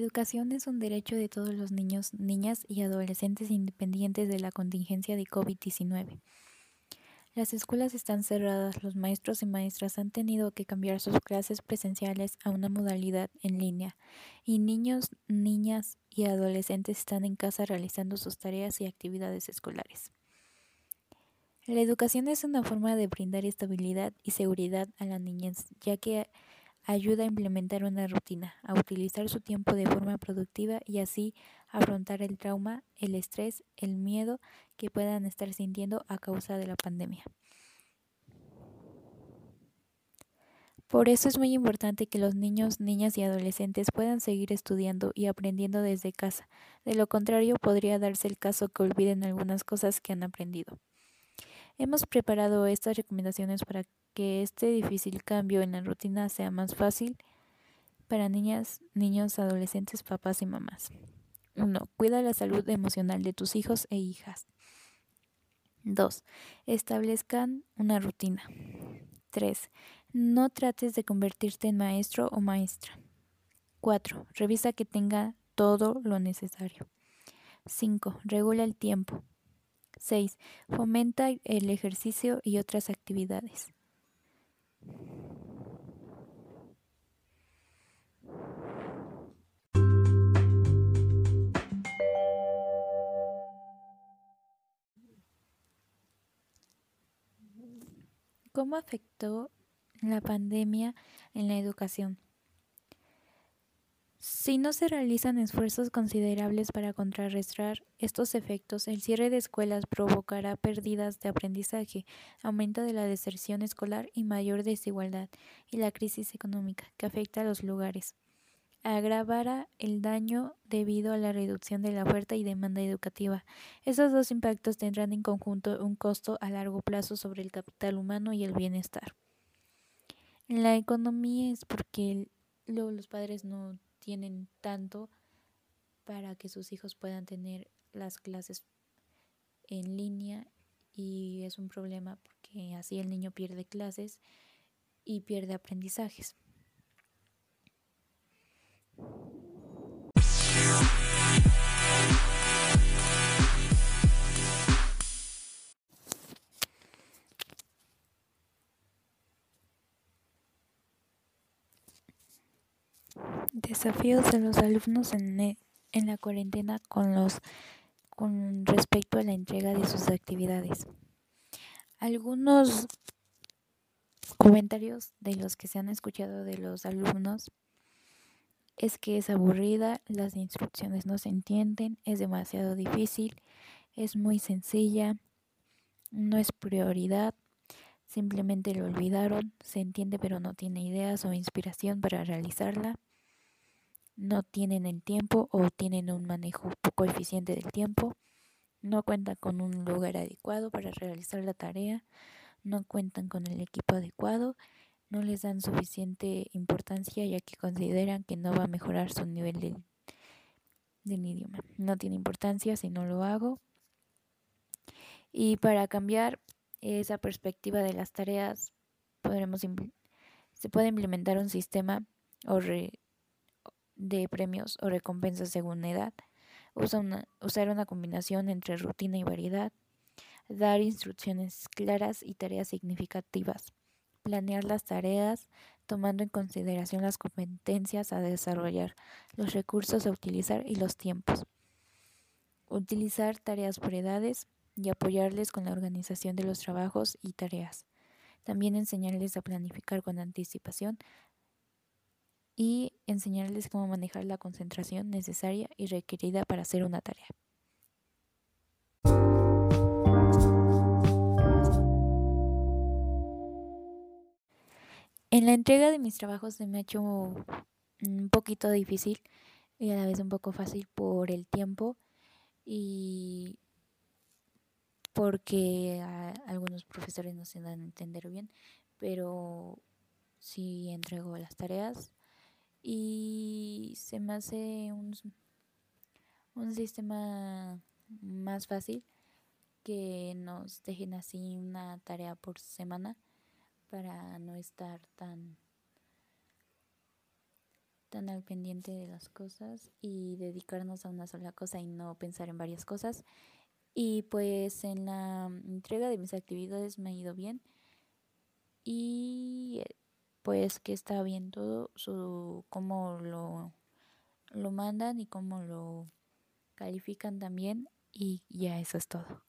educación es un derecho de todos los niños, niñas y adolescentes independientes de la contingencia de COVID-19. Las escuelas están cerradas, los maestros y maestras han tenido que cambiar sus clases presenciales a una modalidad en línea, y niños, niñas y adolescentes están en casa realizando sus tareas y actividades escolares. La educación es una forma de brindar estabilidad y seguridad a la niñez, ya que ayuda a implementar una rutina, a utilizar su tiempo de forma productiva y así afrontar el trauma, el estrés, el miedo que puedan estar sintiendo a causa de la pandemia. Por eso es muy importante que los niños, niñas y adolescentes puedan seguir estudiando y aprendiendo desde casa. De lo contrario, podría darse el caso que olviden algunas cosas que han aprendido. Hemos preparado estas recomendaciones para que este difícil cambio en la rutina sea más fácil para niñas, niños, adolescentes, papás y mamás. 1. Cuida la salud emocional de tus hijos e hijas. 2. Establezcan una rutina. 3. No trates de convertirte en maestro o maestra. 4. Revisa que tenga todo lo necesario. 5. Regula el tiempo. 6. Fomenta el ejercicio y otras actividades. ¿Cómo afectó la pandemia en la educación? Si no se realizan esfuerzos considerables para contrarrestar estos efectos, el cierre de escuelas provocará pérdidas de aprendizaje, aumento de la deserción escolar y mayor desigualdad, y la crisis económica que afecta a los lugares. Agravará el daño debido a la reducción de la oferta y demanda educativa. Esos dos impactos tendrán en conjunto un costo a largo plazo sobre el capital humano y el bienestar. En la economía es porque luego los padres no tienen tanto para que sus hijos puedan tener las clases en línea y es un problema porque así el niño pierde clases y pierde aprendizajes. Desafíos de los alumnos en, e, en la cuarentena con los con respecto a la entrega de sus actividades. Algunos comentarios de los que se han escuchado de los alumnos es que es aburrida, las instrucciones no se entienden, es demasiado difícil, es muy sencilla, no es prioridad, simplemente lo olvidaron, se entiende pero no tiene ideas o inspiración para realizarla no tienen el tiempo o tienen un manejo poco eficiente del tiempo, no cuentan con un lugar adecuado para realizar la tarea, no cuentan con el equipo adecuado, no les dan suficiente importancia ya que consideran que no va a mejorar su nivel de, del idioma. No tiene importancia si no lo hago. Y para cambiar esa perspectiva de las tareas, podremos se puede implementar un sistema o de premios o recompensas según edad, usar una combinación entre rutina y variedad, dar instrucciones claras y tareas significativas, planear las tareas tomando en consideración las competencias a desarrollar, los recursos a utilizar y los tiempos, utilizar tareas por edades y apoyarles con la organización de los trabajos y tareas. También enseñarles a planificar con anticipación y enseñarles cómo manejar la concentración necesaria y requerida para hacer una tarea. En la entrega de mis trabajos se me ha hecho un poquito difícil y a la vez un poco fácil por el tiempo y porque algunos profesores no se dan a entender bien, pero si entrego las tareas y se me hace un, un sistema más fácil que nos dejen así una tarea por semana para no estar tan tan al pendiente de las cosas y dedicarnos a una sola cosa y no pensar en varias cosas. Y pues en la entrega de mis actividades me ha ido bien. Y pues que está bien todo, su cómo lo, lo mandan y cómo lo califican también. Y ya eso es todo.